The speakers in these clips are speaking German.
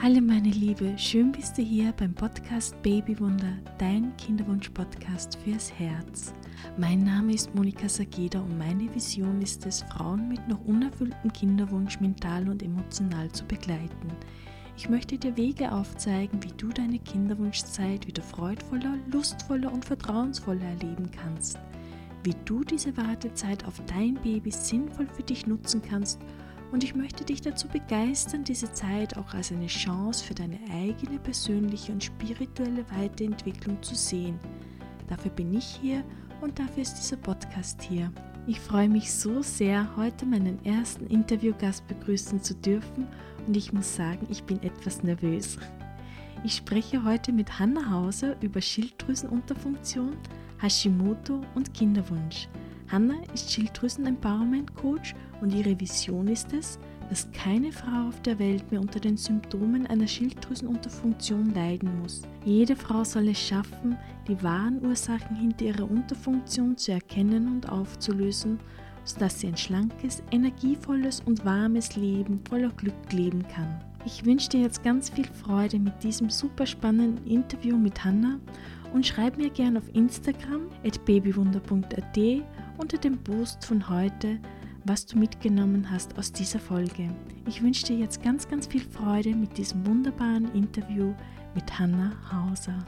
Hallo meine Liebe, schön bist du hier beim Podcast Babywunder, dein Kinderwunsch-Podcast fürs Herz. Mein Name ist Monika Sageda und meine Vision ist es, Frauen mit noch unerfülltem Kinderwunsch mental und emotional zu begleiten. Ich möchte dir Wege aufzeigen, wie du deine Kinderwunschzeit wieder freudvoller, lustvoller und vertrauensvoller erleben kannst. Wie du diese Wartezeit auf dein Baby sinnvoll für dich nutzen kannst und ich möchte dich dazu begeistern, diese Zeit auch als eine Chance für deine eigene persönliche und spirituelle Weiterentwicklung zu sehen. Dafür bin ich hier und dafür ist dieser Podcast hier. Ich freue mich so sehr, heute meinen ersten Interviewgast begrüßen zu dürfen und ich muss sagen, ich bin etwas nervös. Ich spreche heute mit Hanna Hauser über Schilddrüsenunterfunktion, Hashimoto und Kinderwunsch. Hanna ist Schilddrüsen-Empowerment-Coach und ihre Vision ist es, dass keine Frau auf der Welt mehr unter den Symptomen einer Schilddrüsenunterfunktion leiden muss. Jede Frau soll es schaffen, die wahren Ursachen hinter ihrer Unterfunktion zu erkennen und aufzulösen, sodass sie ein schlankes, energievolles und warmes Leben voller Glück leben kann. Ich wünsche dir jetzt ganz viel Freude mit diesem super spannenden Interview mit Hanna und schreib mir gerne auf Instagram at babywunder.at unter dem Post von heute, was du mitgenommen hast aus dieser Folge. Ich wünsche dir jetzt ganz, ganz viel Freude mit diesem wunderbaren Interview mit Hanna Hauser.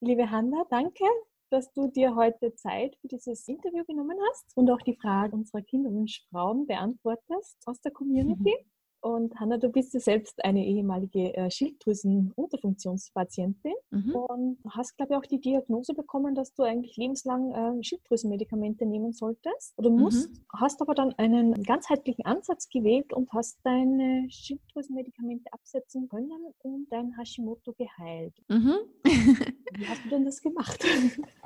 Liebe Hanna, danke, dass du dir heute Zeit für dieses Interview genommen hast und auch die Fragen unserer Kinderwunschfrauen beantwortest aus der Community. Mhm. Und Hanna, du bist ja selbst eine ehemalige äh, Schilddrüsenunterfunktionspatientin mhm. und hast, glaube ich, auch die Diagnose bekommen, dass du eigentlich lebenslang äh, Schilddrüsenmedikamente nehmen solltest oder musst. Mhm. Hast aber dann einen ganzheitlichen Ansatz gewählt und hast deine Schilddrüsenmedikamente absetzen können und dein Hashimoto geheilt. Mhm. Wie hast du denn das gemacht?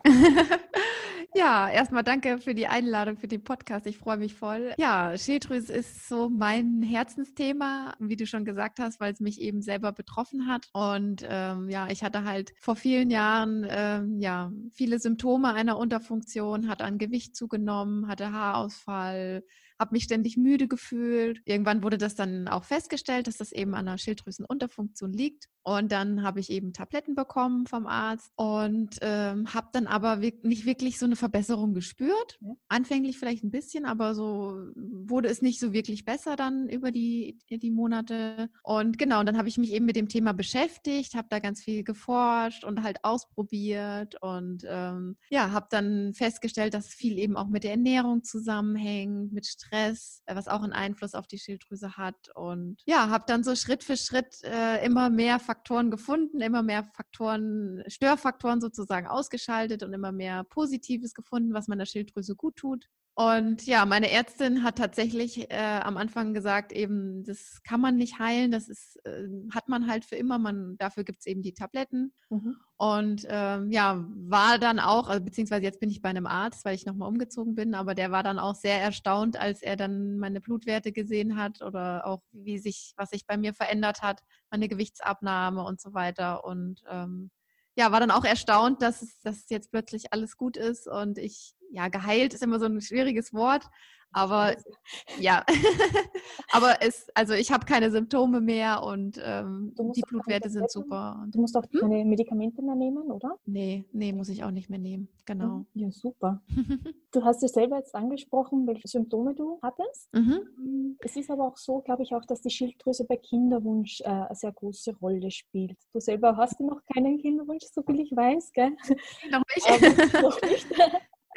Ja, erstmal danke für die Einladung für den Podcast. Ich freue mich voll. Ja, Schilddrüse ist so mein Herzensthema, wie du schon gesagt hast, weil es mich eben selber betroffen hat. Und ähm, ja, ich hatte halt vor vielen Jahren ähm, ja viele Symptome einer Unterfunktion, hatte an Gewicht zugenommen, hatte Haarausfall, habe mich ständig müde gefühlt. Irgendwann wurde das dann auch festgestellt, dass das eben an einer Schilddrüsenunterfunktion liegt. Und dann habe ich eben Tabletten bekommen vom Arzt und ähm, habe dann aber nicht wirklich so eine Verbesserung gespürt. Anfänglich vielleicht ein bisschen, aber so wurde es nicht so wirklich besser dann über die, die Monate. Und genau, dann habe ich mich eben mit dem Thema beschäftigt, habe da ganz viel geforscht und halt ausprobiert und ähm, ja, habe dann festgestellt, dass viel eben auch mit der Ernährung zusammenhängt, mit Stress, äh, was auch einen Einfluss auf die Schilddrüse hat. Und ja, habe dann so Schritt für Schritt äh, immer mehr Faktoren gefunden, immer mehr Faktoren, Störfaktoren sozusagen ausgeschaltet und immer mehr Positives gefunden, was meiner Schilddrüse gut tut. Und ja, meine Ärztin hat tatsächlich äh, am Anfang gesagt, eben, das kann man nicht heilen, das ist, äh, hat man halt für immer, man, dafür gibt es eben die Tabletten. Mhm. Und ähm, ja, war dann auch, also, beziehungsweise jetzt bin ich bei einem Arzt, weil ich nochmal umgezogen bin, aber der war dann auch sehr erstaunt, als er dann meine Blutwerte gesehen hat oder auch wie sich, was sich bei mir verändert hat, meine Gewichtsabnahme und so weiter. Und ähm, ja, war dann auch erstaunt, dass es, dass jetzt plötzlich alles gut ist und ich, ja, geheilt ist immer so ein schwieriges Wort, aber ja, aber es, also ich habe keine Symptome mehr und ähm, die Blutwerte sind super. Du musst auch hm? keine Medikamente mehr nehmen, oder? Nee, nee, muss ich auch nicht mehr nehmen. Genau. Ja, super. du hast ja selber jetzt angesprochen, welche Symptome du hattest. Mhm. Hm, es ist aber auch so, glaube ich, auch, dass die Schilddrüse bei Kinderwunsch äh, eine sehr große Rolle spielt. Du selber hast ja noch keinen Kinderwunsch, so viel ich weiß, gell? Noch nicht. noch nicht.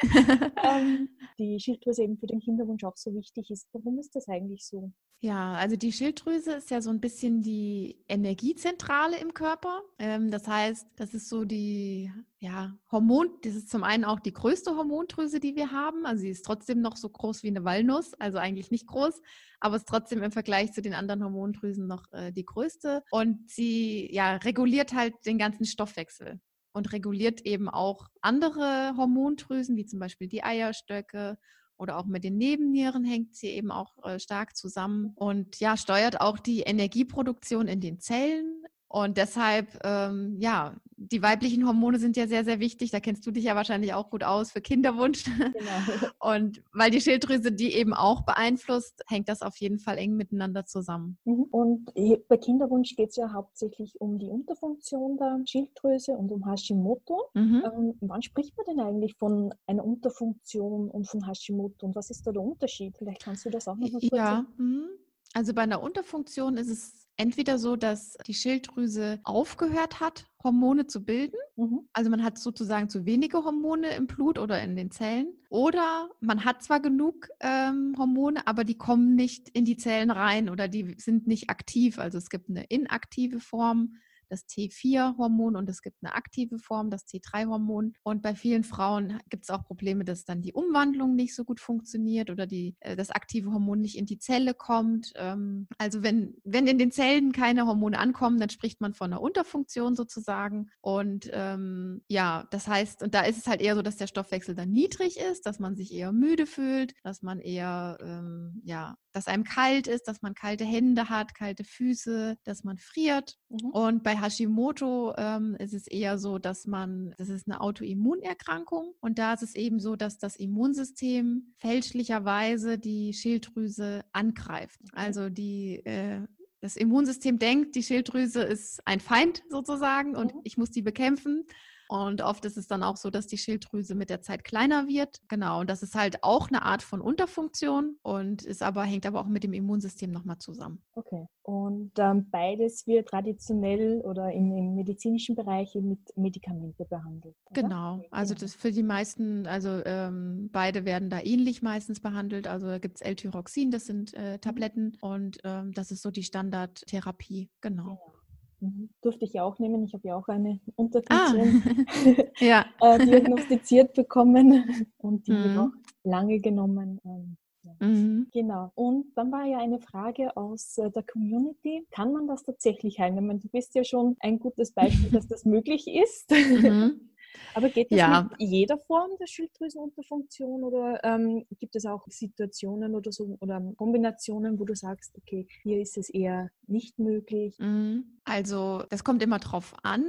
ähm, die Schilddrüse eben für den Kinderwunsch auch so wichtig ist. Warum ist das eigentlich so? Ja, also die Schilddrüse ist ja so ein bisschen die Energiezentrale im Körper. Ähm, das heißt, das ist so die ja, Hormon, das ist zum einen auch die größte Hormondrüse, die wir haben. Also sie ist trotzdem noch so groß wie eine Walnuss, also eigentlich nicht groß, aber ist trotzdem im Vergleich zu den anderen Hormondrüsen noch äh, die größte. Und sie ja, reguliert halt den ganzen Stoffwechsel und reguliert eben auch andere Hormondrüsen, wie zum Beispiel die Eierstöcke oder auch mit den Nebennieren hängt sie eben auch äh, stark zusammen. Und ja, steuert auch die Energieproduktion in den Zellen Und deshalb, ähm, ja, die weiblichen Hormone sind ja sehr, sehr wichtig. Da kennst du dich ja wahrscheinlich auch gut aus für Kinderwunsch. Genau. Und weil die Schilddrüse die eben auch beeinflusst, hängt das auf jeden Fall eng miteinander zusammen. Mhm. Und bei Kinderwunsch geht es ja hauptsächlich um die Unterfunktion der Schilddrüse und um Hashimoto. Mhm. Ähm, wann spricht man denn eigentlich von einer Unterfunktion und von Hashimoto und was ist da der Unterschied? Vielleicht kannst du das auch noch mal kurz Ja, mhm. also bei einer Unterfunktion ist es entweder so, dass die Schilddrüse aufgehört hat, Hormone zu bilden. Mhm. Also man hat sozusagen zu wenige Hormone im Blut oder in den Zellen. Oder man hat zwar genug ähm, Hormone, aber die kommen nicht in die Zellen rein oder die sind nicht aktiv. Also es gibt eine inaktive Form das T4-Hormon und es gibt eine aktive Form, das T3-Hormon. Und bei vielen Frauen gibt es auch Probleme, dass dann die Umwandlung nicht so gut funktioniert oder die, äh, das aktive Hormon nicht in die Zelle kommt. Ähm, also wenn, wenn in den Zellen keine Hormone ankommen, dann spricht man von einer Unterfunktion sozusagen. Und ähm, ja, das heißt, und da ist es halt eher so, dass der Stoffwechsel dann niedrig ist, dass man sich eher müde fühlt, dass man eher, ähm, ja, dass einem kalt ist, dass man kalte Hände hat, kalte Füße, dass man friert. Mhm. Und bei Hashimoto ähm, ist es eher so, dass man, das ist eine Autoimmunerkrankung und da ist es eben so, dass das Immunsystem fälschlicherweise die Schilddrüse angreift. Also die äh, das Immunsystem denkt, die Schilddrüse ist ein Feind sozusagen und mhm. ich muss die bekämpfen. Und oft ist es dann auch so, dass die Schilddrüse mit der Zeit kleiner wird. Genau. Und das ist halt auch eine Art von Unterfunktion und ist aber, hängt aber auch mit dem Immunsystem nochmal zusammen. Okay. Und ähm, beides wird traditionell oder im, im, medizinischen Bereich mit Medikamenten behandelt. Oder? Genau. Also genau. das für die meisten, also ähm, beide werden da ähnlich meistens behandelt. Also da gibt es L-Tyroxin, das sind äh, mhm. Tabletten und ähm, das ist so die Standardtherapie. Genau. genau. Mhm. Durfte ich ja auch nehmen. Ich habe ja auch eine Unterfunktion ah. ja. äh, diagnostiziert bekommen und die mhm. auch lange genommen. Ähm, ja. mhm. Genau. Und dann war ja eine Frage aus äh, der Community. Kann man das tatsächlich heilen? Ich meine, du bist ja schon ein gutes Beispiel, dass das möglich ist. Mhm. Aber geht das ja. mit jeder Form der Schilddrüsenunterfunktion oder ähm, gibt es auch Situationen oder so oder Kombinationen, wo du sagst, okay, hier ist es eher nicht möglich? Mhm. Also das kommt immer drauf an,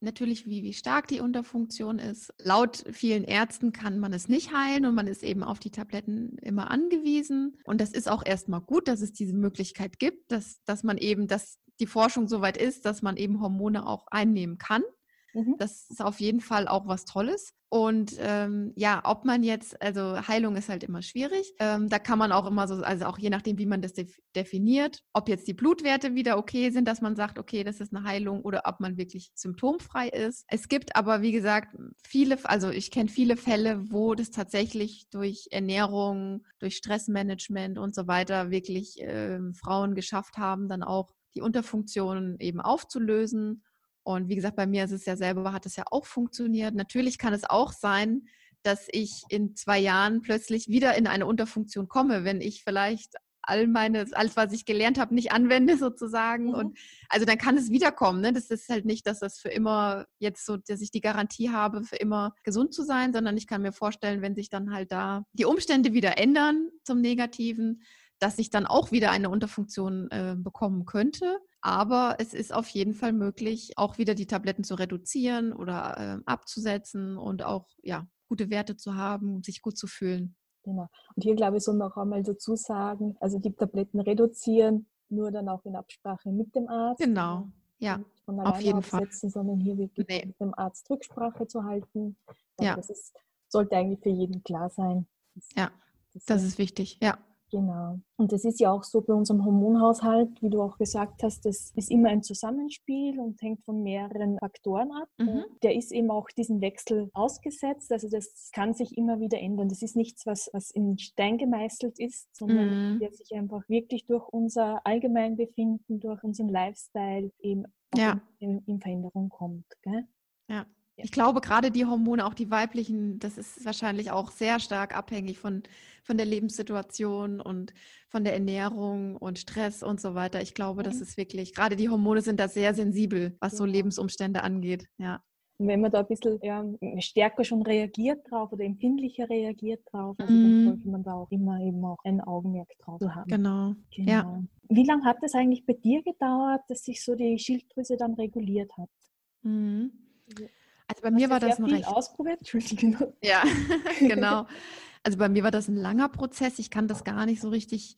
natürlich, wie, wie stark die Unterfunktion ist. Laut vielen Ärzten kann man es nicht heilen und man ist eben auf die Tabletten immer angewiesen. Und das ist auch erstmal gut, dass es diese Möglichkeit gibt, dass, dass man eben, dass die Forschung so weit ist, dass man eben Hormone auch einnehmen kann. Mhm. Das ist auf jeden Fall auch was Tolles. Und ähm, ja, ob man jetzt, also Heilung ist halt immer schwierig. Ähm, da kann man auch immer so, also auch je nachdem, wie man das definiert, ob jetzt die Blutwerte wieder okay sind, dass man sagt, okay, das ist eine Heilung oder ob man wirklich symptomfrei ist. Es gibt aber, wie gesagt, viele, also ich kenne viele Fälle, wo das tatsächlich durch Ernährung, durch Stressmanagement und so weiter wirklich äh, Frauen geschafft haben, dann auch die Unterfunktionen eben aufzulösen und wie gesagt, bei mir ist es ja selber, hat es ja auch funktioniert. Natürlich kann es auch sein, dass ich in zwei Jahren plötzlich wieder in eine Unterfunktion komme, wenn ich vielleicht all meine, alles, was ich gelernt habe, nicht anwende sozusagen. Mhm. Und also dann kann es wiederkommen. Ne? Das ist halt nicht, dass das für immer jetzt so, dass ich die Garantie habe, für immer gesund zu sein, sondern ich kann mir vorstellen, wenn sich dann halt da die Umstände wieder ändern zum Negativen, dass ich dann auch wieder eine Unterfunktion äh, bekommen könnte. Aber es ist auf jeden Fall möglich, auch wieder die Tabletten zu reduzieren oder äh, abzusetzen und auch ja, gute Werte zu haben, sich gut zu fühlen. Genau. Und hier glaube ich, soll man auch einmal dazu sagen, also die Tabletten reduzieren, nur dann auch in Absprache mit dem Arzt. Genau, ja. Von auf jeden aufsetzen, Fall. sondern hier wirklich nee. mit dem Arzt Rücksprache zu halten. Ja. Das ist, sollte eigentlich für jeden klar sein. Das, ja, das, das ist wichtig, ja. Genau. Und das ist ja auch so bei unserem Hormonhaushalt, wie du auch gesagt hast, das ist immer ein Zusammenspiel und hängt von mehreren Faktoren ab. Mhm. Der ist eben auch diesem Wechsel ausgesetzt. Also das kann sich immer wieder ändern. Das ist nichts, was, was in Stein gemeißelt ist, sondern mhm. der sich einfach wirklich durch unser Allgemeinbefinden, durch unseren Lifestyle eben ja. in, in, Veränderung kommt. Gell? Ja. Ich glaube, gerade die Hormone, auch die weiblichen, das ist wahrscheinlich auch sehr stark abhängig von, von der Lebenssituation und von der Ernährung und Stress und so weiter. Ich glaube, das mhm. ist wirklich, gerade die Hormone sind da sehr sensibel, was so Lebensumstände angeht. Ja. Und wenn man da ein bisschen ja, stärker schon reagiert drauf oder empfindlicher reagiert drauf, also mhm. dann sollte man da auch immer eben auch ein Augenmerk drauf haben. Genau. genau. Ja. Wie lange hat es eigentlich bei dir gedauert, dass sich so die Schilddrüse dann reguliert hat? Mhm. Also bei mir war das ein recht ausprobiert. Entschuldigung. Ja, genau. Also bei mir war das ein langer Prozess. Ich kann das gar nicht so richtig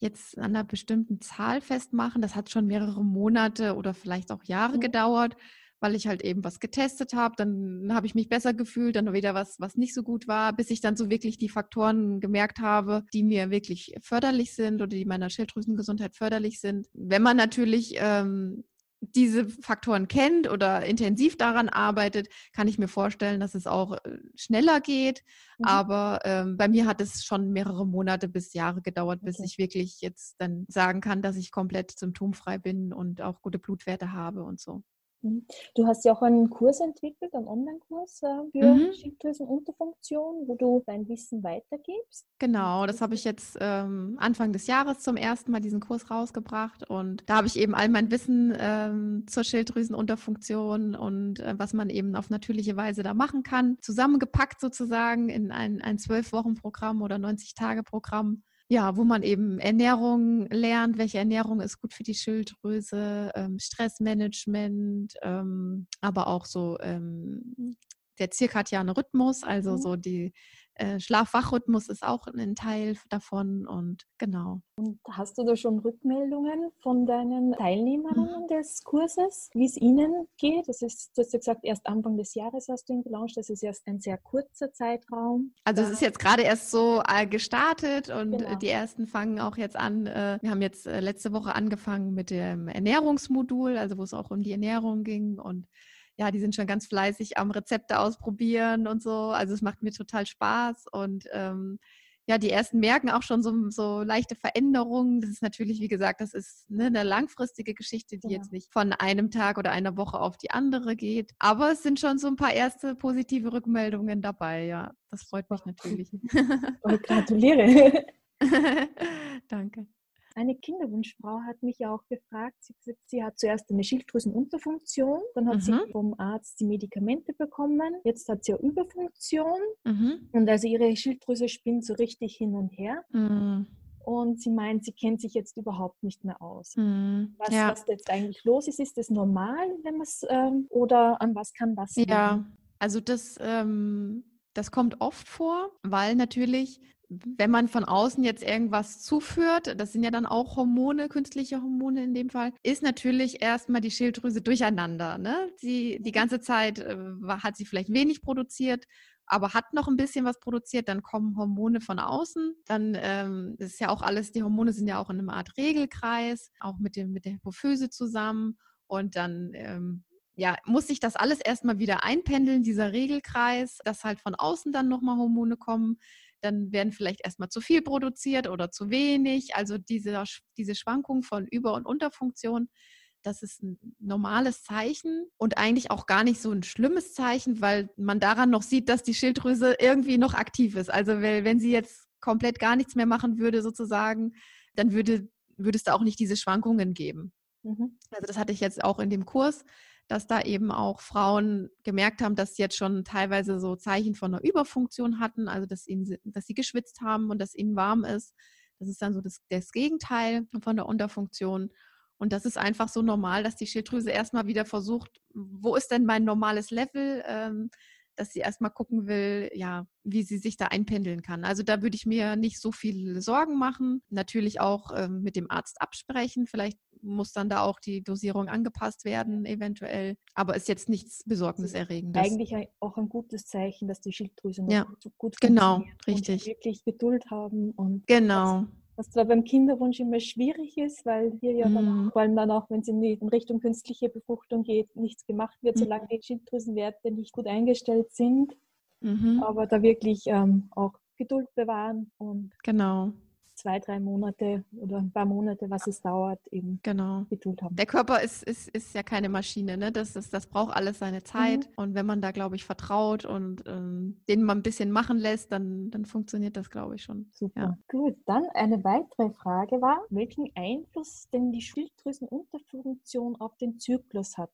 jetzt an einer bestimmten Zahl festmachen. Das hat schon mehrere Monate oder vielleicht auch Jahre mhm. gedauert, weil ich halt eben was getestet habe. Dann habe ich mich besser gefühlt, dann wieder was, was nicht so gut war, bis ich dann so wirklich die Faktoren gemerkt habe, die mir wirklich förderlich sind oder die meiner Schilddrüsengesundheit förderlich sind. Wenn man natürlich ähm, diese Faktoren kennt oder intensiv daran arbeitet, kann ich mir vorstellen, dass es auch äh, schneller geht. Mhm. Aber ähm, bei mir hat es schon mehrere Monate bis Jahre gedauert, bis okay. ich wirklich jetzt dann sagen kann, dass ich komplett symptomfrei bin und auch gute Blutwerte habe und so. Mhm. Du hast ja auch einen Kurs entwickelt, einen Online-Kurs äh, für mhm. Schilddrüsenunterfunktion, wo du dein Wissen weitergibst. Genau, das habe ich jetzt ähm, Anfang des Jahres zum ersten Mal diesen Kurs rausgebracht und da habe ich eben all mein Wissen ähm, zur Schilddrüsenunterfunktion und äh, was man eben auf natürliche Weise da machen kann, zusammengepackt sozusagen in ein zwölf Wochen Programm oder 90 Tage Programm ja, wo man eben Ernährung lernt, welche Ernährung ist gut für die Schilddrüse, ähm, Stressmanagement, ähm, aber auch so ähm, der zirkadiane Rhythmus, also mhm. so die äh, Schlaf-Wach-Rhythmus ist auch ein Teil davon und genau. Und hast du da schon Rückmeldungen von deinen Teilnehmerinnen mhm. des Kurses, wie es ihnen geht? Das ist, du hast ja gesagt, erst Anfang des Jahres hast du ihn gelauncht, das ist erst ein sehr kurzer Zeitraum. Also es ist jetzt gerade erst so äh, gestartet und genau. die ersten fangen auch jetzt an. Äh, wir haben jetzt äh, letzte Woche angefangen mit dem Ernährungsmodul, also wo es auch um die Ernährung ging und ja, die sind schon ganz fleißig am Rezepte ausprobieren und so. Also es macht mir total Spaß und ähm, ja, die ersten merken auch schon so, so leichte Veränderungen. Das ist natürlich, wie gesagt, das ist ne, eine langfristige Geschichte, die ja. jetzt nicht von einem Tag oder einer Woche auf die andere geht. Aber es sind schon so ein paar erste positive Rückmeldungen dabei. Ja, das freut mich natürlich. Und gratuliere. Danke. Eine Kinderwunschfrau hat mich auch gefragt, sie, sie hat zuerst eine Schilddrüsenunterfunktion, dann hat mhm. sie vom Arzt die Medikamente bekommen, jetzt hat sie eine Überfunktion mhm. und also ihre Schilddrüse spinnt so richtig hin und her. Mhm. Und sie meint, sie kennt sich jetzt überhaupt nicht mehr aus. Mhm. Was, ja. was jetzt eigentlich los ist, ist das normal, wenn man es ähm, oder an was kann das? Ja, also das, ähm, das kommt oft vor, weil natürlich wenn man von außen jetzt irgendwas zuführt, das sind ja dann auch Hormone, künstliche Hormone in dem Fall, ist natürlich erstmal die Schilddrüse durcheinander. Ne? Sie, die ganze Zeit äh, hat sie vielleicht wenig produziert, aber hat noch ein bisschen was produziert, dann kommen Hormone von außen. Dann ähm, ist ja auch alles, die Hormone sind ja auch in einer Art Regelkreis, auch mit, dem, mit der Hypophyse zusammen. Und dann ähm, ja, muss sich das alles erstmal wieder einpendeln, dieser Regelkreis, dass halt von außen dann nochmal Hormone kommen dann werden vielleicht erstmal zu viel produziert oder zu wenig. Also diese, diese Schwankung von Über- und Unterfunktion, das ist ein normales Zeichen und eigentlich auch gar nicht so ein schlimmes Zeichen, weil man daran noch sieht, dass die Schilddrüse irgendwie noch aktiv ist. Also wenn sie jetzt komplett gar nichts mehr machen würde, sozusagen, dann würde, würde es da auch nicht diese Schwankungen geben. Mhm. Also das hatte ich jetzt auch in dem Kurs dass da eben auch Frauen gemerkt haben, dass sie jetzt schon teilweise so Zeichen von einer Überfunktion hatten, also dass, ihnen, dass sie geschwitzt haben und dass ihnen warm ist. Das ist dann so das, das Gegenteil von der Unterfunktion. Und das ist einfach so normal, dass die Schilddrüse erstmal wieder versucht, wo ist denn mein normales Level? Ähm, dass sie erstmal gucken will, ja, wie sie sich da einpendeln kann. Also da würde ich mir nicht so viel Sorgen machen. Natürlich auch ähm, mit dem Arzt absprechen. Vielleicht muss dann da auch die Dosierung angepasst werden, eventuell. Aber ist jetzt nichts Besorgniserregendes. Eigentlich auch ein gutes Zeichen, dass die Schilddrüse noch ja, gut genau, richtig. Und wirklich Geduld haben und genau was zwar beim Kinderwunsch immer schwierig ist, weil hier ja dann, mhm. vor allem dann auch, wenn es in, in Richtung künstliche Befruchtung geht, nichts gemacht wird, mhm. solange die Schilddrüsenwerte nicht gut eingestellt sind. Mhm. Aber da wirklich ähm, auch Geduld bewahren und genau zwei, drei Monate oder ein paar Monate, was es dauert, eben genau. Geduld haben. Der Körper ist, ist, ist ja keine Maschine, ne? Das, ist, das braucht alles seine Zeit. Mhm. Und wenn man da, glaube ich, vertraut und ähm, den mal ein bisschen machen lässt, dann, dann funktioniert das, glaube ich, schon. Super. Ja. Gut, dann eine weitere Frage war, welchen Einfluss denn die Schilddrüsenunterfunktion auf den Zyklus hat.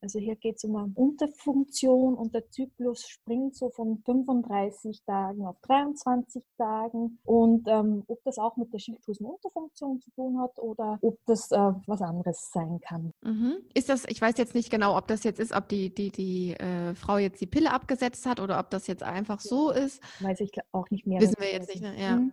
Also hier geht es um eine Unterfunktion und der Zyklus springt so von 35 Tagen auf 23 Tagen. Und ähm, ob das auch mit der Schilddrüsenunterfunktion zu tun hat oder ob das äh, was anderes sein kann. Mhm. Ist das, ich weiß jetzt nicht genau, ob das jetzt ist, ob die, die, die äh, Frau jetzt die Pille abgesetzt hat oder ob das jetzt einfach so ist. Weiß ich auch nicht mehr. Wissen wir jetzt nicht, ne? Ja. Mhm.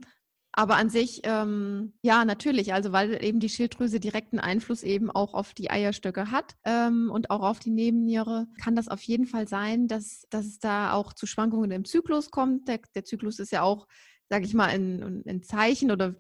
Aber an sich, ähm, ja, natürlich, also weil eben die Schilddrüse direkten Einfluss eben auch auf die Eierstöcke hat ähm, und auch auf die Nebenniere, kann das auf jeden Fall sein, dass, dass es da auch zu Schwankungen im Zyklus kommt. Der, der Zyklus ist ja auch sage ich mal, ein, ein Zeichen oder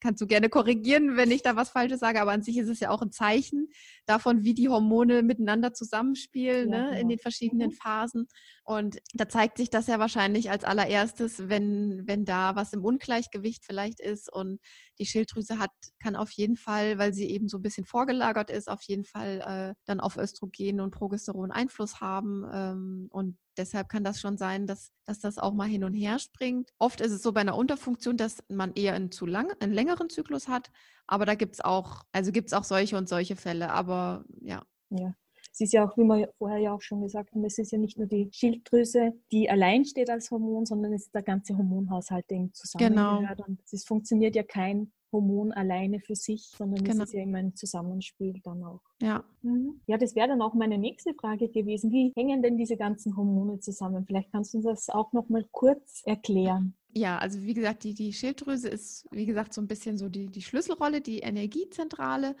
kannst du gerne korrigieren, wenn ich da was Falsches sage, aber an sich ist es ja auch ein Zeichen davon, wie die Hormone miteinander zusammenspielen ja, ne, genau. in den verschiedenen mhm. Phasen. Und da zeigt sich das ja wahrscheinlich als allererstes, wenn, wenn da was im Ungleichgewicht vielleicht ist und die Schilddrüse hat, kann auf jeden Fall, weil sie eben so ein bisschen vorgelagert ist, auf jeden Fall äh, dann auf Östrogen und Progesteron Einfluss haben. Ähm, und deshalb kann das schon sein, dass, dass das auch mal hin und her springt. Oft ist es so bei einer Unterfunktion, dass man eher einen zu lang, einen längeren Zyklus hat. Aber da gibt es auch, also gibt es auch solche und solche Fälle. Aber ja. Ja. Es ist ja auch, wie wir vorher ja auch schon gesagt haben, es ist ja nicht nur die Schilddrüse, die allein steht als Hormon, sondern es ist der ganze Hormonhaushalt, der zusammengehört. Genau. Und es funktioniert ja kein Hormon alleine für sich, sondern genau. es ist ja immer ein Zusammenspiel dann auch. Ja. Mhm. Ja, das wäre dann auch meine nächste Frage gewesen. Wie hängen denn diese ganzen Hormone zusammen? Vielleicht kannst du uns das auch noch mal kurz erklären. Ja, also wie gesagt, die, die Schilddrüse ist, wie gesagt, so ein bisschen so die, die Schlüsselrolle, die Energiezentrale.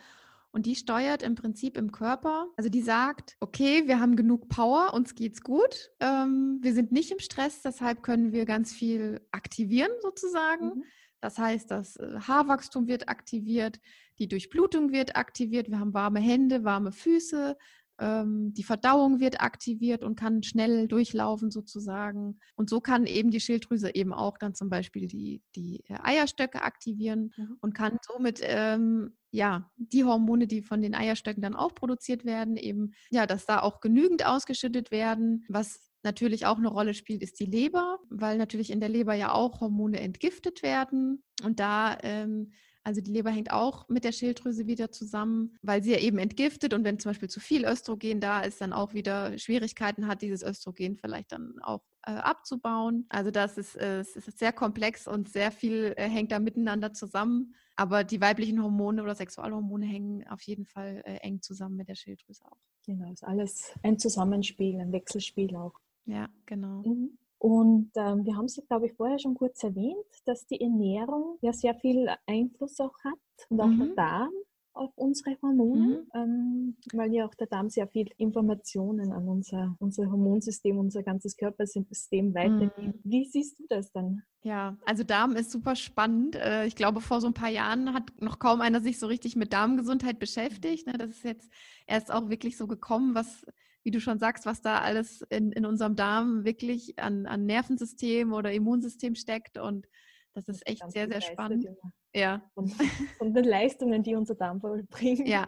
Und die steuert im Prinzip im Körper, also die sagt, okay, wir haben genug Power, uns geht's gut, ähm, wir sind nicht im Stress, deshalb können wir ganz viel aktivieren sozusagen. Mhm. Das heißt, das äh, Haarwachstum wird aktiviert, die Durchblutung wird aktiviert, wir haben warme Hände, warme Füße, ähm, die Verdauung wird aktiviert und kann schnell durchlaufen sozusagen. Und so kann eben die Schilddrüse eben auch dann zum Beispiel die, die äh, Eierstöcke aktivieren mhm. und kann somit ähm, ja, die Hormone, die von den Eierstöcken dann auch produziert werden, eben, ja, dass da auch genügend ausgeschüttet werden, was natürlich auch eine Rolle spielt, ist die Leber, weil natürlich in der Leber ja auch Hormone entgiftet werden. Und da, ähm, also die Leber hängt auch mit der Schilddrüse wieder zusammen, weil sie ja eben entgiftet und wenn zum Beispiel zu viel Östrogen da ist, dann auch wieder Schwierigkeiten hat, dieses Östrogen vielleicht dann auch äh, abzubauen. Also das ist, äh, es ist sehr komplex und sehr viel äh, hängt da miteinander zusammen. Aber die weiblichen Hormone oder Sexualhormone hängen auf jeden Fall äh, eng zusammen mit der Schilddrüse auch. Genau, ist alles ein Zusammenspiel, ein Wechselspiel auch. Ja, genau. Mhm. Und ähm, wir haben es, glaube ich, vorher schon kurz erwähnt, dass die Ernährung ja sehr viel Einfluss auch hat und auch mhm. der Darm auf unsere Hormone, mhm. ähm, weil ja auch der Darm sehr viel Informationen an unser, unser Hormonsystem, unser ganzes Körpersystem weitergibt. Mhm. Wie siehst du das dann? Ja, also Darm ist super spannend. Äh, ich glaube, vor so ein paar Jahren hat noch kaum einer sich so richtig mit Darmgesundheit beschäftigt. Ne? Das ist jetzt erst auch wirklich so gekommen, was wie du schon sagst, was da alles in, in unserem Darm wirklich an, an Nervensystem oder Immunsystem steckt. Und das ist echt sehr, sehr spannend. Ja. Und, und den Leistungen, die unser Darm vollbringt. Ja.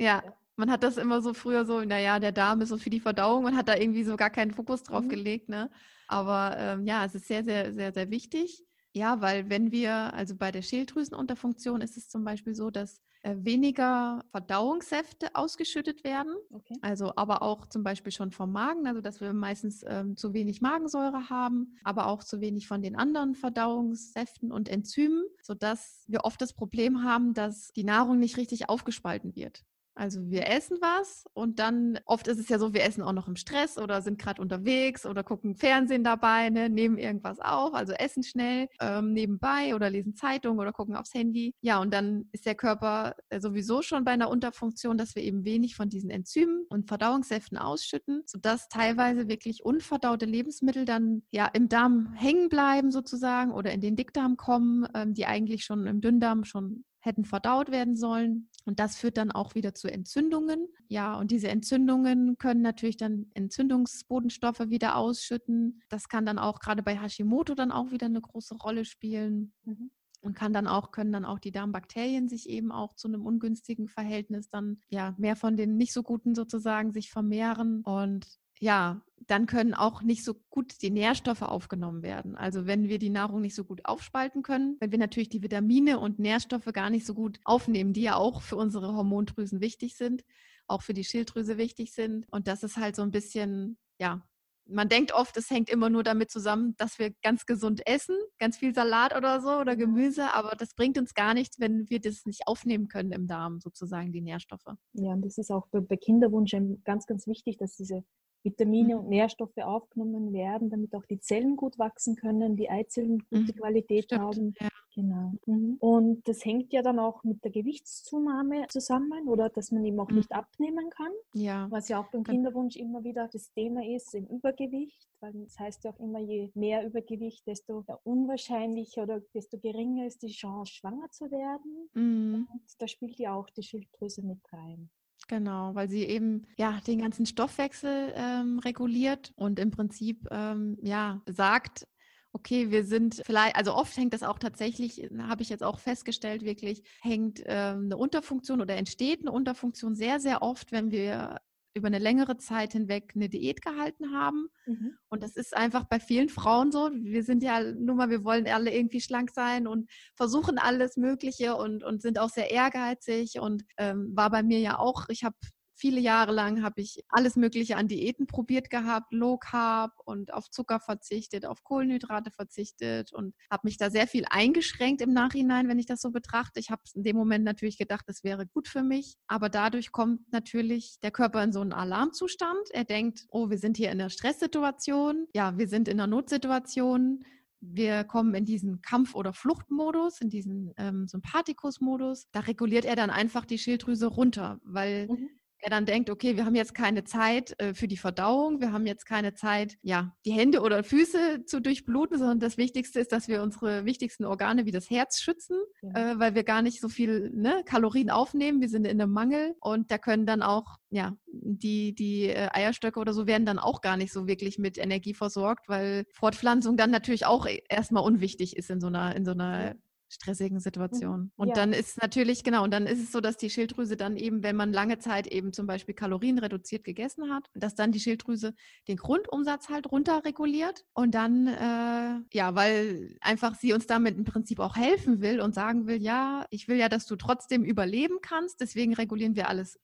ja. Man hat das immer so früher so, naja, der Darm ist so für die Verdauung und hat da irgendwie so gar keinen Fokus drauf mhm. gelegt. Ne? Aber ähm, ja, es ist sehr, sehr, sehr, sehr wichtig. Ja, weil wenn wir, also bei der Schilddrüsenunterfunktion ist es zum Beispiel so, dass weniger Verdauungssäfte ausgeschüttet werden. Okay. Also aber auch zum Beispiel schon vom Magen, also dass wir meistens ähm, zu wenig Magensäure haben, aber auch zu wenig von den anderen Verdauungssäften und Enzymen, sodass wir oft das Problem haben, dass die Nahrung nicht richtig aufgespalten wird. Also wir essen was und dann oft ist es ja so, wir essen auch noch im Stress oder sind gerade unterwegs oder gucken Fernsehen dabei, ne, nehmen irgendwas auf, also essen schnell ähm, nebenbei oder lesen Zeitung oder gucken aufs Handy. Ja, und dann ist der Körper äh, sowieso schon bei einer Unterfunktion, dass wir eben wenig von diesen Enzymen und Verdauungssäften ausschütten, sodass teilweise wirklich unverdaute Lebensmittel dann ja im Darm hängen bleiben sozusagen oder in den Dickdarm kommen, ähm, die eigentlich schon im Dünndarm schon hätten verdaut werden sollen. Und das führt dann auch wieder zu Entzündungen. Ja, und diese Entzündungen können natürlich dann Entzündungsbodenstoffe wieder ausschütten. Das kann dann auch gerade bei Hashimoto dann auch wieder eine große Rolle spielen. Mhm. Und kann dann auch, können dann auch die Darmbakterien sich eben auch zu einem ungünstigen Verhältnis dann ja mehr von den nicht so guten sozusagen sich vermehren. Und ja, dann können auch nicht so gut die Nährstoffe aufgenommen werden. Also wenn wir die Nahrung nicht so gut aufspalten können, wenn wir natürlich die Vitamine und Nährstoffe gar nicht so gut aufnehmen, die ja auch für unsere Hormondrüsen wichtig sind, auch für die Schilddrüse wichtig sind. Und das ist halt so ein bisschen, ja, man denkt oft, es hängt immer nur damit zusammen, dass wir ganz gesund essen, ganz viel Salat oder so oder Gemüse, aber das bringt uns gar nichts, wenn wir das nicht aufnehmen können im Darm, sozusagen die Nährstoffe. Ja, und das ist auch bei Kinderwunsch ganz, ganz wichtig, dass diese Vitamine und mhm. Nährstoffe aufgenommen werden, damit auch die Zellen gut wachsen können, die Eizellen gute mhm. Qualität Stimmt, haben. Ja. Genau. Mhm. Und das hängt ja dann auch mit der Gewichtszunahme zusammen oder dass man eben auch mhm. nicht abnehmen kann. Ja. Was ja auch beim Kinderwunsch immer wieder das Thema ist, im Übergewicht. Weil das heißt ja auch immer, je mehr Übergewicht, desto unwahrscheinlicher oder desto geringer ist die Chance, schwanger zu werden. Und da spielt ja auch die Schilddrüse mit rein. Genau, weil sie eben ja den ganzen Stoffwechsel ähm, reguliert und im Prinzip ähm, ja sagt, okay, wir sind vielleicht, also oft hängt das auch tatsächlich, habe ich jetzt auch festgestellt, wirklich hängt ähm, eine Unterfunktion oder entsteht eine Unterfunktion sehr, sehr oft, wenn wir über eine längere Zeit hinweg eine Diät gehalten haben. Mhm. Und das ist einfach bei vielen Frauen so. Wir sind ja nur mal, wir wollen alle irgendwie schlank sein und versuchen alles Mögliche und, und sind auch sehr ehrgeizig und ähm, war bei mir ja auch, ich habe viele Jahre lang habe ich alles Mögliche an Diäten probiert gehabt, Low Carb und auf Zucker verzichtet, auf Kohlenhydrate verzichtet und habe mich da sehr viel eingeschränkt im Nachhinein, wenn ich das so betrachte. Ich habe in dem Moment natürlich gedacht, das wäre gut für mich, aber dadurch kommt natürlich der Körper in so einen Alarmzustand. Er denkt, oh, wir sind hier in einer Stresssituation, ja, wir sind in einer Notsituation wir kommen in diesen Kampf- oder Fluchtmodus, in diesen ähm, Sympathikus-Modus. Da reguliert er dann einfach die Schilddrüse runter, weil mhm er dann denkt, okay, wir haben jetzt keine Zeit äh, für die Verdauung, wir haben jetzt keine Zeit, ja, die Hände oder Füße zu durchbluten, sondern das Wichtigste ist, dass wir unsere wichtigsten Organe wie das Herz schützen, ja. äh, weil wir gar nicht so viel ne, Kalorien aufnehmen. Wir sind in einem Mangel und da können dann auch, ja, die, die äh, Eierstöcke oder so werden dann auch gar nicht so wirklich mit Energie versorgt, weil Fortpflanzung dann natürlich auch e, erstmal unwichtig ist in so einer, in so einer stressigen mhm. Situation. Und ja. dann ist natürlich, genau, und dann ist es so, dass die Schilddrüse dann eben, wenn man lange Zeit eben zum Beispiel Kalorien reduziert gegessen hat, dass dann die Schilddrüse den Grundumsatz halt runterreguliert und dann, äh, ja, weil einfach sie uns damit im Prinzip auch helfen will und sagen will, ja, ich will ja, dass du trotzdem überleben kannst, deswegen regulieren wir alles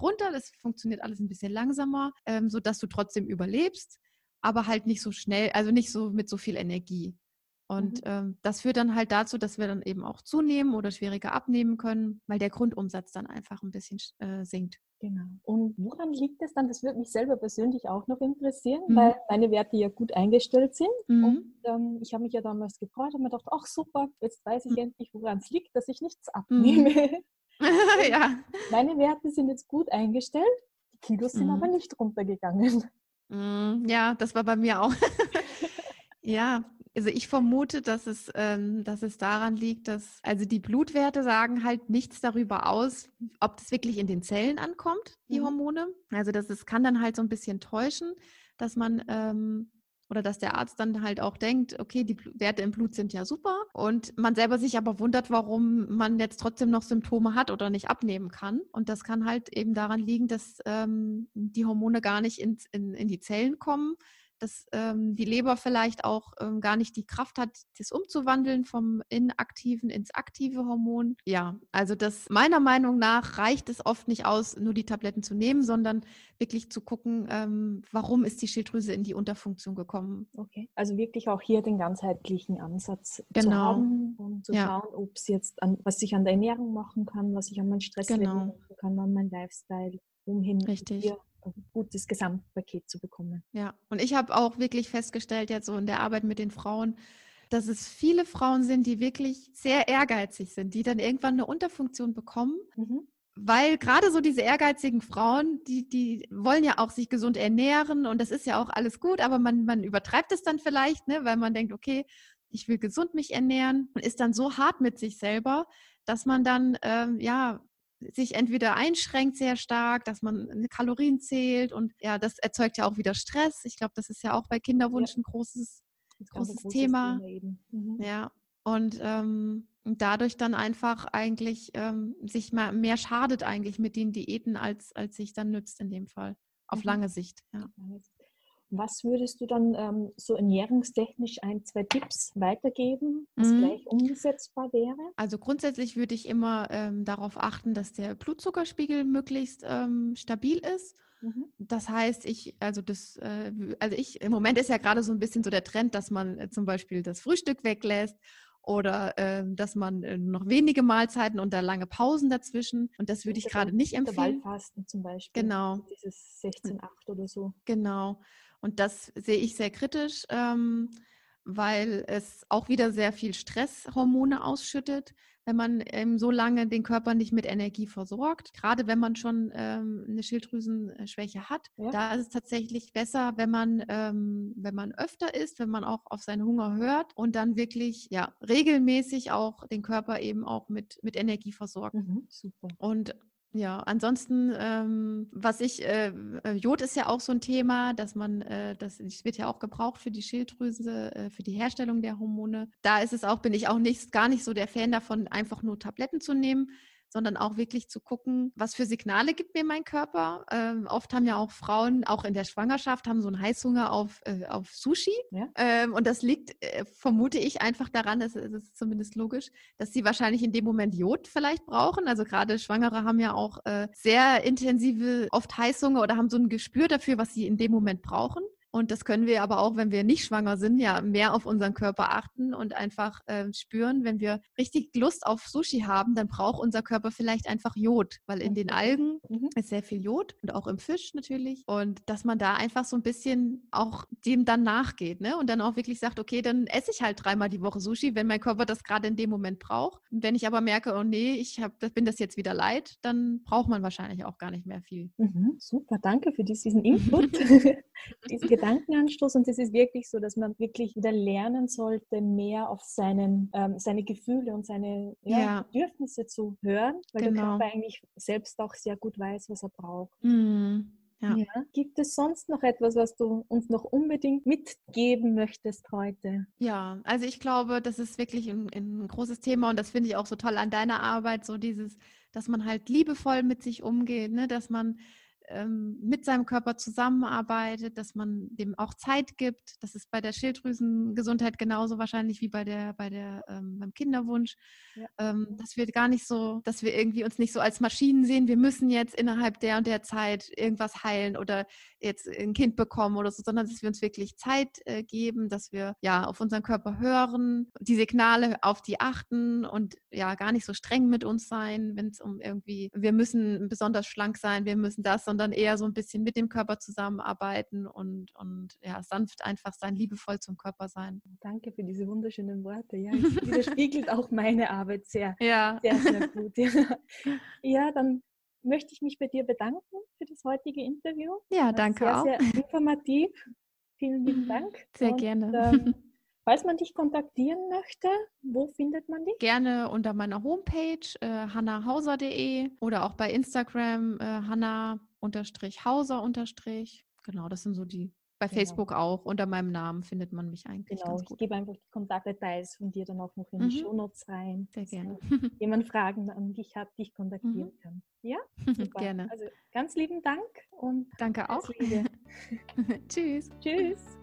runter, das funktioniert alles ein bisschen langsamer, ähm, sodass du trotzdem überlebst aber halt nicht so schnell, also nicht so mit so viel Energie. Und mhm. ähm, das führt dann halt dazu, dass wir dann eben auch zunehmen oder schwieriger abnehmen können, weil der Grundumsatz dann einfach ein bisschen äh, sinkt. Genau. Und woran liegt es dann? Das würde mich selber persönlich auch noch interessieren, mhm. weil meine Werte ja gut eingestellt sind. Mhm. Und ähm, ich habe mich ja damals gefreut und mir gedacht, ach super, jetzt weiß ich mhm. endlich, woran es liegt, dass ich nichts abnehme. Mhm. ja. Meine Werte sind jetzt gut eingestellt, die Kilos sind aber mhm. nicht runtergegangen. Ja, das war bei mir auch. ja, also ich vermute, dass es, ähm, dass es daran liegt, dass also die Blutwerte sagen halt nichts darüber aus, ob das wirklich in den Zellen ankommt, die mhm. Hormone. Also das ist, kann dann halt so ein bisschen täuschen, dass man ähm, oder dass der Arzt dann halt auch denkt, okay, die Werte im Blut sind ja super und man selber sich aber wundert, warum man jetzt trotzdem noch Symptome hat oder nicht abnehmen kann. Und das kann halt eben daran liegen, dass ähm, die Hormone gar nicht ins, in, in die Zellen kommen, dass ähm, die Leber vielleicht auch ähm, gar nicht die Kraft hat, das umzuwandeln vom inaktiven ins aktive Hormon. Ja, also das meiner Meinung nach reicht es oft nicht aus, nur die Tabletten zu nehmen, sondern wirklich zu gucken, ähm, warum ist die Schilddrüse in die Unterfunktion gekommen. Okay, also wirklich auch hier den ganzheitlichen Ansatz genau. zu haben und zu ja. schauen, ob es jetzt an, was ich an der Ernährung machen kann, was ich an meinem Stress genau. machen kann, an meinem Lifestyle, um hin Richtig. hier gutes Gesamtpaket zu bekommen. Ja, und ich habe auch wirklich festgestellt, jetzt so in der Arbeit mit den Frauen, dass es viele Frauen sind, die wirklich sehr ehrgeizig sind, die dann irgendwann eine Unterfunktion bekommen. Mhm. Weil gerade so diese ehrgeizigen Frauen, die, die wollen ja auch sich gesund ernähren und das ist ja auch alles gut, aber man, man übertreibt es dann vielleicht, ne, weil man denkt, okay, ich will gesund mich ernähren und ist dann so hart mit sich selber, dass man dann ähm, ja sich entweder einschränkt sehr stark, dass man Kalorien zählt und ja, das erzeugt ja auch wieder Stress. Ich glaube, das ist ja auch bei Kinderwunsch ja. ein großes, großes, großes Thema. Thema mhm. Ja, und ähm, dadurch dann einfach eigentlich ähm, sich mal mehr schadet eigentlich mit den Diäten, als, als sich dann nützt in dem Fall, auf mhm. lange Sicht. Ja. Was würdest du dann ähm, so ernährungstechnisch ein, zwei Tipps weitergeben, was mhm. gleich umgesetzbar wäre? Also grundsätzlich würde ich immer ähm, darauf achten, dass der Blutzuckerspiegel möglichst ähm, stabil ist. Mhm. Das heißt, ich, also das, äh, also ich, im Moment ist ja gerade so ein bisschen so der Trend, dass man äh, zum Beispiel das Frühstück weglässt oder äh, dass man äh, noch wenige Mahlzeiten und da lange Pausen dazwischen. Und das würde ich gerade nicht empfehlen. Intervallfasten zum Beispiel. Genau. Dieses 16-8 oder so. Genau. Und das sehe ich sehr kritisch. Ähm, weil es auch wieder sehr viel Stresshormone ausschüttet, wenn man ähm, so lange den Körper nicht mit Energie versorgt. Gerade wenn man schon ähm, eine Schilddrüsenschwäche hat, ja. da ist es tatsächlich besser, wenn man, ähm, wenn man öfter isst, wenn man auch auf seinen Hunger hört und dann wirklich ja regelmäßig auch den Körper eben auch mit, mit Energie versorgt. Mhm, super. Und ja, ansonsten, ähm, was ich, äh, äh, Jod ist ja auch so ein Thema, dass man, äh, das, wird ja auch gebraucht für die Schilddrüse, äh, für die Herstellung der Hormone. Da ist es auch, bin ich auch nicht, gar nicht so der Fan davon, einfach nur Tabletten zu nehmen sondern auch wirklich zu gucken, was für Signale gibt mir mein Körper. Ähm, oft haben ja auch Frauen, auch in der Schwangerschaft, haben so einen Heißhunger auf, äh, auf Sushi. Ja. Ähm, und das liegt, äh, vermute ich, einfach daran, das, das ist zumindest logisch, dass sie wahrscheinlich in dem Moment Jod vielleicht brauchen. Also gerade Schwangere haben ja auch äh, sehr intensive, oft Heißhunger oder haben so ein Gespür dafür, was sie in dem Moment brauchen. Und das können wir aber auch, wenn wir nicht schwanger sind, ja mehr auf unseren Körper achten und einfach äh, spüren, wenn wir richtig Lust auf Sushi haben, dann braucht unser Körper vielleicht einfach Jod, weil in den Algen mhm. ist sehr viel Jod und auch im Fisch natürlich. Und dass man da einfach so ein bisschen auch dem dann nachgeht, ne? Und dann auch wirklich sagt, okay, dann esse ich halt dreimal die Woche Sushi, wenn mein Körper das gerade in dem Moment braucht. Und wenn ich aber merke, oh nee, ich hab, bin das jetzt wieder leid, dann braucht man wahrscheinlich auch gar nicht mehr viel. Mhm, super, danke für diesen Input, diesen Gedankenanstoß und es ist wirklich so, dass man wirklich wieder lernen sollte, mehr auf seinen, ähm, seine Gefühle und seine ja, ja. Bedürfnisse zu hören, weil genau. der Körper eigentlich selbst auch sehr gut weiß, was er braucht. Mhm. Ja. ja. Gibt es sonst noch etwas, was du uns noch unbedingt mitgeben möchtest heute? Ja, also ich glaube, das ist wirklich ein, ein großes Thema und das finde ich auch so toll an deiner Arbeit, so dieses, dass man halt liebevoll mit sich umgeht, ne? dass man ähm, mit seinem Körper zusammenarbeitet, dass man dem auch Zeit gibt. Das ist bei der Schilddrüsengesundheit genauso wahrscheinlich wie bei der, bei der, ähm, beim Kinderwunsch. Ja. Ähm, dass wir gar nicht so, dass wir irgendwie uns nicht so als Maschinen sehen, wir müssen jetzt innerhalb der und der Zeit irgendwas heilen oder jetzt ein Kind bekommen oder so, sondern dass wir uns wirklich Zeit äh, geben, dass wir ja auf unseren Körper hören, die Signale auf die achten und ja gar nicht so streng mit uns sein, wenn es um irgendwie, wir müssen besonders schlank sein, wir müssen das, sondern eher so ein bisschen mit dem Körper zusammenarbeiten und, und ja, sanft einfach sein, liebevoll zum Körper sein. Danke für diese wunderschönen Worte. Ja, es widerspiegelt auch meine Arbeit sehr, ja. sehr, sehr gut. Ja. ja, dann möchte ich mich bei dir bedanken für das heutige Interview. Ja, danke sehr, auch. Sehr informativ. Vielen lieben Dank. Sehr Und, gerne. Ähm, Falls man dich kontaktieren möchte, wo findet man dich? Gerne unter meiner Homepage äh, hannahauser.de oder auch bei Instagram äh, hanna-hauser- Genau, das sind so die. Bei genau. Facebook auch unter meinem Namen findet man mich eigentlich. Genau, ich gebe einfach die Kontaktdetails von dir dann auch noch in die mhm. Shownotes rein. Sehr gerne. jemand Fragen an dich hat, dich kontaktieren mhm. kann. Ja, super. gerne. Also ganz lieben Dank und danke auch. Tschüss. Tschüss.